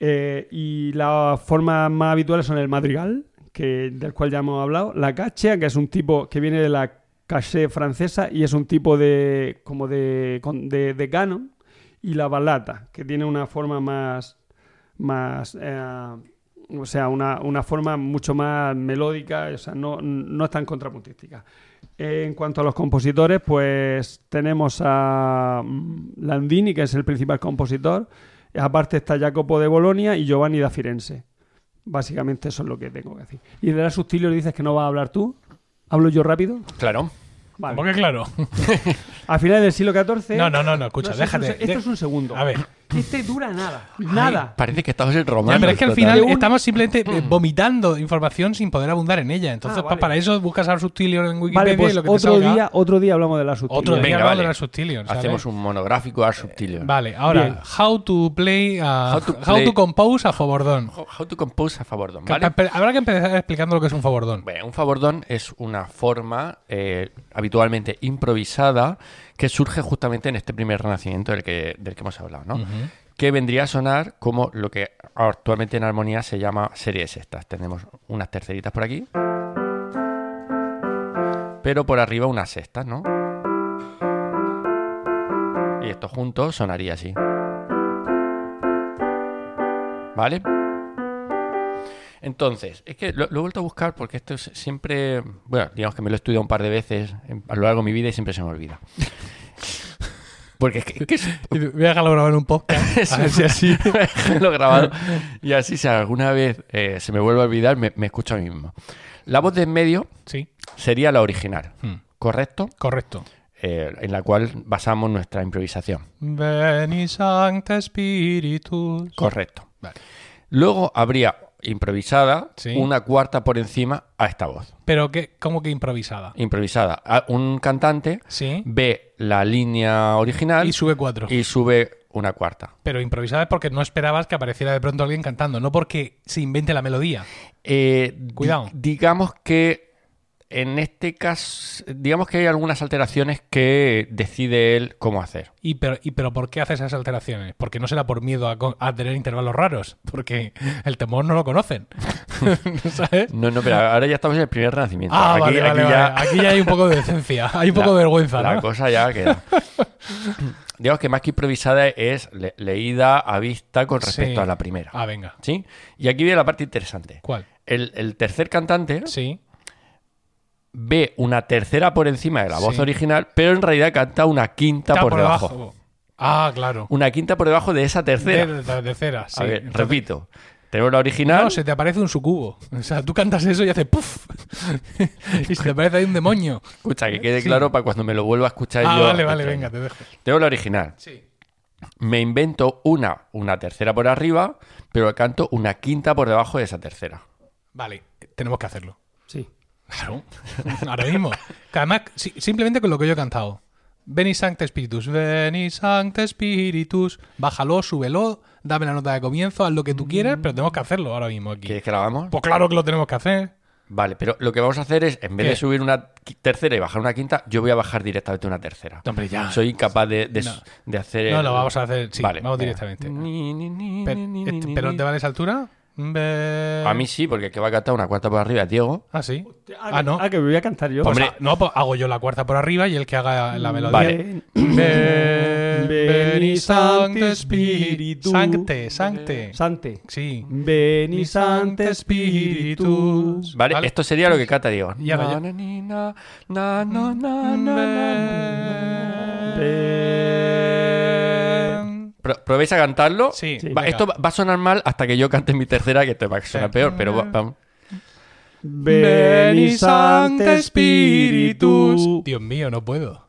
Eh, y las formas más habituales son el madrigal, que, del cual ya hemos hablado, la cachea, que es un tipo que viene de la caché francesa y es un tipo de como de, de, de canon, y la ballata, que tiene una forma más, más o sea, una, una forma mucho más melódica, o sea, no, no es tan contrapuntística. Eh, En cuanto a los compositores, pues tenemos a Landini, que es el principal compositor. Aparte está Jacopo de Bolonia y Giovanni da Firenze. Básicamente eso es lo que tengo que decir. Y de la subtilio dices que no vas a hablar tú. ¿Hablo yo rápido? Claro. Vale. ¿Cómo que claro? A finales del siglo XIV... No, no, no, no, escucha, un déjate. Esto es un segundo. A ver. Este dura nada. Nada. Parece que estamos en romano. Ya, pero es que al total. final estamos simplemente eh, vomitando información sin poder abundar en ella. Entonces, Ah, pues vale. para eso buscas al subtilio en Wikipedia Vale, y pues lo que te otro salga. día, otro día hablamos de la subtilio. Otro día Venga, hablamos vale. de la subtilio. ¿sabes? Hacemos un monográfico al subtilio. Vale, ahora, Bien. how to play, a- How to how play- to compose a favordón. How how to compose a favordón, Que- Habrá que empezar explicando lo que es un favordón. Bueno, un favordón es una forma eh, habitualmente improvisada que surge justamente en este primer renacimiento del que, del que hemos hablado, ¿no? Que vendría a sonar como lo que actualmente en armonía se llama series sextas. Tenemos unas terceritas por aquí, pero por arriba unas sextas, ¿no? Y esto juntos sonaría así. ¿Vale? Entonces, es que lo, lo he vuelto a buscar porque esto es siempre, bueno, digamos que me lo he estudiado un par de veces en- a lo largo de mi vida y siempre se me olvida. Porque es que, es Voy a dejarlo grabado en un podcast. A ver si así. lo he grabado y así si alguna vez eh, se me vuelve a olvidar, me, me escucho a mí mismo. La voz de en medio Sí, sería la original, Hmm. ¿correcto? correcto. Eh, en la cual basamos nuestra improvisación. Veni Sancta Spiritus. Correcto. Vale. Luego habría improvisada Sí. una cuarta por encima a esta voz. Pero que, ¿cómo que improvisada? Improvisada. Un cantante Sí. ve la línea original Y sube cuatro. y sube una cuarta. Pero improvisada es porque no esperabas que apareciera de pronto alguien cantando, no porque se invente la melodía. Eh, di- Cuidado. digamos que en este caso, digamos que hay algunas alteraciones que decide él cómo hacer. ¿Y pero, y pero por qué hace esas alteraciones? Porque no será por miedo a, tener intervalos raros, porque el temor no lo conocen. ¿Sabes? No, no, pero ahora ya estamos en el primer renacimiento. Ah, Aquí- vale, vale, aquí vale. ya- Aquí ya hay un poco de decencia, hay un poco la- de vergüenza, La ¿no? cosa ya queda. digamos que más que improvisada es le- leída a vista con respecto Sí. a la primera. Ah, venga. ¿Sí? Y aquí viene la parte interesante. ¿Cuál? El, el tercer cantante Sí. Ve una tercera por encima de la voz Sí. original, pero en realidad canta una quinta por, debajo. Ah, claro. Una quinta por debajo de esa tercera. De, de- de cera, sí. A ver, Entonces- repito. Tenemos la original. No, se te aparece un sucubo. O sea, tú cantas eso y hace puff. y se te aparece ahí un demonio. Escucha, que quede Sí. claro para cuando me lo vuelva a escuchar Ah, yo. vale, vale, venga, te dejo. Tengo la original. Sí. Me invento una, una tercera por arriba, pero canto una quinta por debajo de esa tercera. Vale, tenemos que hacerlo. Sí. Claro. Ahora mismo. Que además, si- simplemente con lo que yo he cantado. Veni Sancte Spiritus, Veni Sancte Spiritus. Bájalo, súbelo, dame la nota de comienzo, haz lo que tú quieras, pero tenemos que hacerlo ahora mismo aquí. ¿Quieres que la hagamos? Pues claro que lo tenemos que hacer. Vale, pero lo que vamos a hacer es, en vez ¿Qué? de subir una tercera y bajar una quinta, yo voy a bajar directamente una tercera. Hombre, ya. Soy incapaz de, de- No. de hacer. No, lo vamos a hacer, sí, Vale, vamos directamente. Ni, ni, ni, Pero, este- ¿pero ni. te vale esa altura? A mí sí, porque el que va a cantar una cuarta por arriba es Diego. Ah, sí. Ah, no. Ah, que me voy a cantar yo. Pues, Hombre. ah, no, pues hago yo la cuarta por arriba y el que haga la melodía. Vale. Ve- Veni Sancte Spiritus. Sancte, Sancte. Sante. Sí. Sancte Spiritus. Vale, Vale. esto sería lo que canta Diego. Y ahora yo. Na, ni, na, na, ¿Probéis a cantarlo? Sí, Sí. Va, venga. esto va va a sonar mal hasta que yo cante mi tercera, que te va a sonar Sí. peor, pero va- vamos. Veni Sancte Spiritus. Dios mío, no puedo.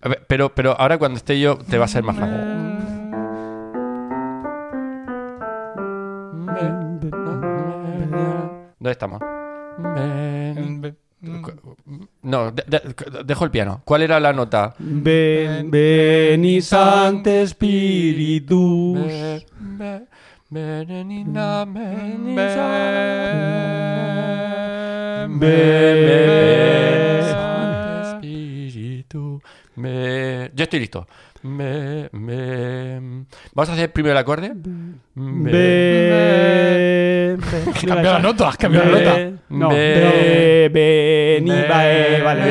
A ver, pero, pero ahora cuando esté yo te va a ser más fácil. ¿Dónde estamos? No, de- de- dejo el piano. ¿Cuál era la nota? Ven- Spiritus. Espíritu, me- Yo estoy listo. Me- me- Vamos a hacer primero el acorde. Me- Has cambiado la nota, has cambiado la nota. No, Veni, Ven- va- eh, vale,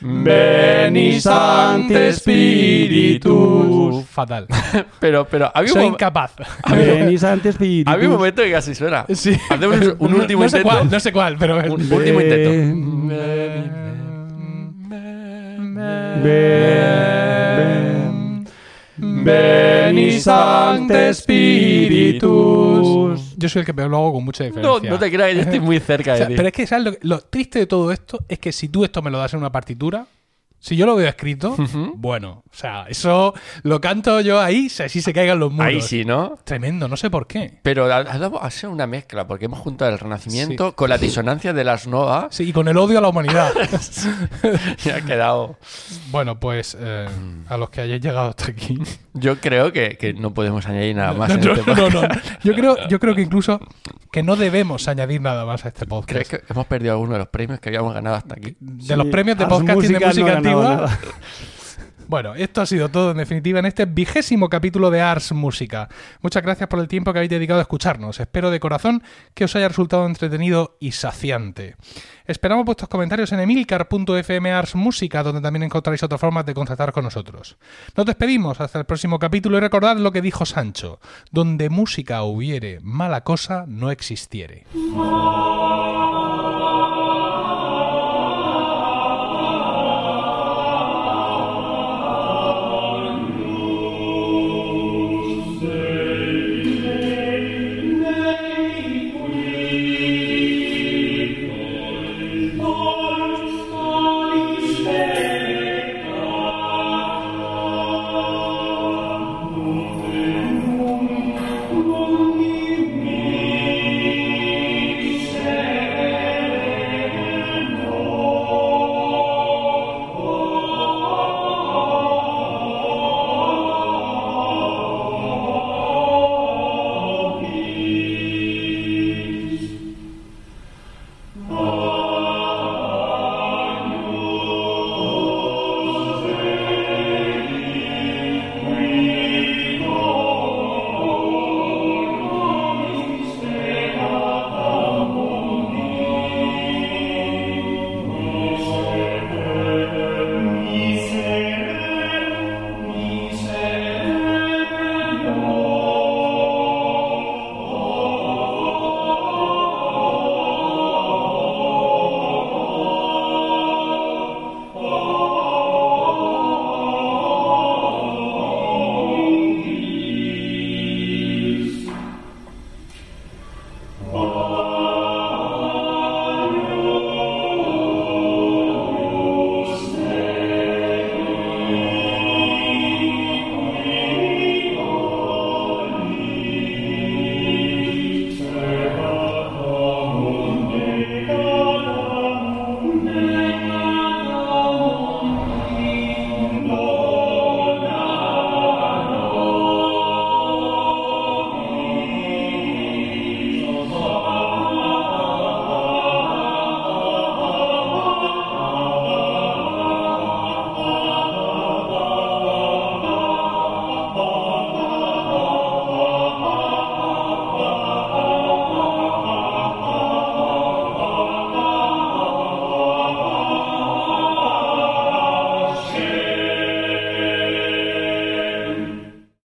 Veni Sancte Spiritus. Fatal. Pero, pero había un, Soy mom- incapaz. Veni Sancte Spiritus. había un momento que casi suena. Sí. Hacemos un, un No- último no sé intento. Cuál, no sé cuál, pero. Un último intento. Ven- Veni Sancte Spiritus. Yo soy el que peor lo hago con mucha diferencia. no te creas, yo estoy muy cerca O de sea, ti. pero es que, ¿sabes lo, que- lo triste de todo esto? Es que si tú esto me lo das en una partitura, si yo lo veo escrito, bueno, o sea, eso lo canto yo ahí, así se caigan los muros. Ahí sí, ¿no? Tremendo, no sé por qué. Pero ha, ha dado- ha sido una mezcla, porque hemos juntado el Renacimiento con la disonancia de las Nova Sí, y con el odio a la humanidad. y ha quedado... bueno, pues eh, a los que hayáis llegado hasta aquí. Yo creo que, que no podemos añadir nada más. No, en no, este no, podcast. no. Yo creo, yo creo que incluso que no debemos añadir nada más a este podcast. ¿Crees que hemos perdido alguno de los premios que habíamos ganado hasta aquí? de los premios de Ars podcasting de Música no ganado antigua. nada. Bueno, esto ha sido todo en definitiva en este vigésimo capítulo de Ars Música. Muchas gracias por el tiempo que habéis dedicado a escucharnos. Espero de corazón que os haya resultado entretenido y saciante. Esperamos vuestros comentarios en emilcar.fm Ars Música, donde también encontraréis otras formas de contactar con nosotros. Nos despedimos hasta el próximo capítulo y recordad lo que dijo Sancho: donde música hubiere, mala cosa no existiere.